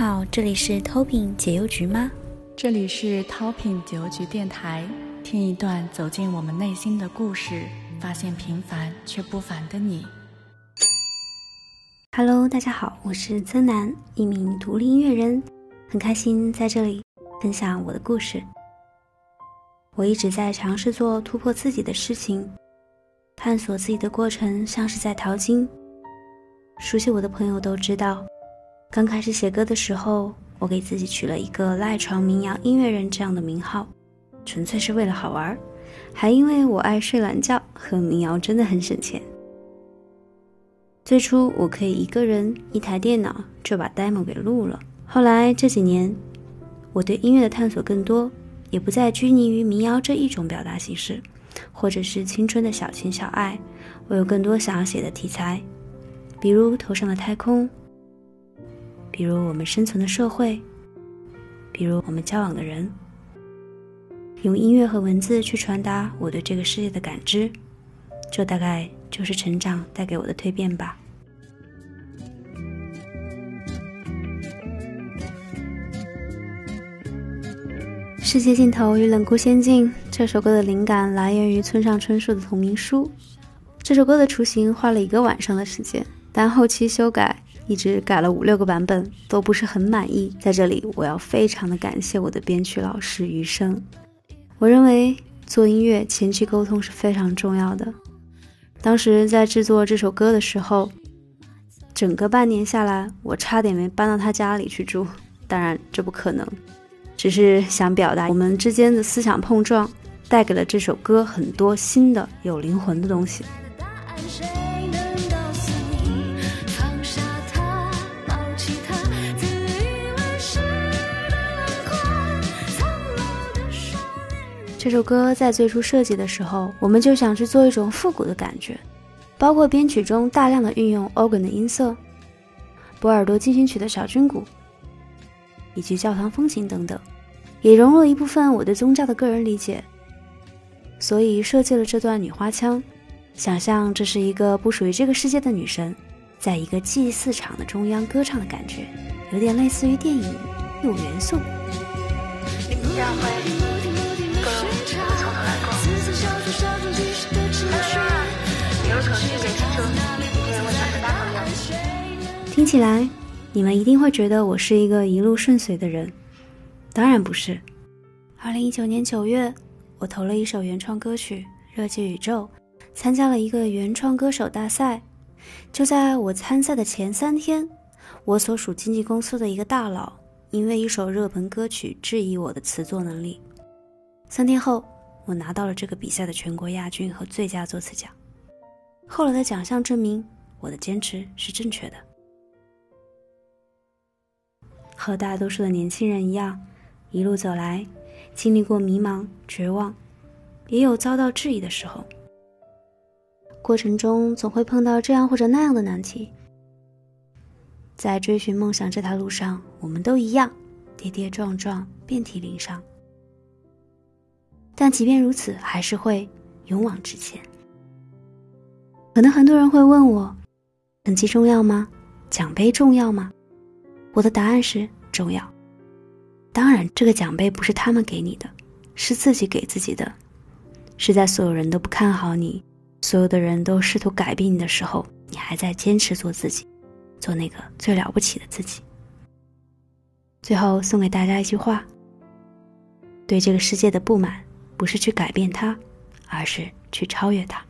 好，这里是 Toping 解忧局吗？这里是 Toping 解忧局电台，听一段走进我们内心的故事，发现平凡却不凡的你。Hello，大家好，我是曾楠，一名独立音乐人，很开心在这里分享我的故事。我一直在尝试做突破自己的事情，探索自己的过程像是在淘金。熟悉我的朋友都知道。刚开始写歌的时候，我给自己取了一个“赖床民谣音乐人”这样的名号，纯粹是为了好玩，还因为我爱睡懒觉和民谣真的很省钱。最初我可以一个人一台电脑就把 demo 给录了，后来这几年，我对音乐的探索更多，也不再拘泥于民谣这一种表达形式，或者是青春的小情小爱，我有更多想要写的题材，比如头上的太空。比如我们生存的社会，比如我们交往的人，用音乐和文字去传达我对这个世界的感知，这大概就是成长带给我的蜕变吧。世界尽头与冷酷仙境这首歌的灵感来源于村上春树的同名书。这首歌的雏形花了一个晚上的时间，但后期修改。一直改了五六个版本，都不是很满意。在这里，我要非常的感谢我的编曲老师余生。我认为做音乐前期沟通是非常重要的。当时在制作这首歌的时候，整个半年下来，我差点没搬到他家里去住。当然这不可能，只是想表达我们之间的思想碰撞，带给了这首歌很多新的有灵魂的东西。这首歌在最初设计的时候，我们就想去做一种复古的感觉，包括编曲中大量的运用 organ 的音色、波尔多进行曲的小军鼓，以及教堂风情等等，也融入了一部分我对宗教的个人理解。所以设计了这段女花腔，想象这是一个不属于这个世界的女神，在一个祭祀场的中央歌唱的感觉，有点类似于电影有元素。起来，你们一定会觉得我是一个一路顺遂的人。当然不是。二零一九年九月，我投了一首原创歌曲《热血宇宙》，参加了一个原创歌手大赛。就在我参赛的前三天，我所属经纪公司的一个大佬因为一首热门歌曲质疑我的词作能力。三天后。我拿到了这个比赛的全国亚军和最佳作词奖。后来的奖项证明我的坚持是正确的。和大多数的年轻人一样，一路走来，经历过迷茫、绝望，也有遭到质疑的时候。过程中总会碰到这样或者那样的难题。在追寻梦想这条路上，我们都一样，跌跌撞撞，遍体鳞伤。但即便如此，还是会勇往直前。可能很多人会问我，成绩重要吗？奖杯重要吗？我的答案是重要。当然，这个奖杯不是他们给你的，是自己给自己的，是在所有人都不看好你，所有的人都试图改变你的时候，你还在坚持做自己，做那个最了不起的自己。最后送给大家一句话：对这个世界的不满。不是去改变它，而是去超越它。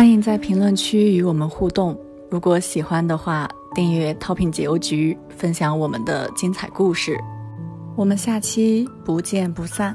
欢迎在评论区与我们互动。如果喜欢的话，订阅“ toping 解忧局”，分享我们的精彩故事。我们下期不见不散。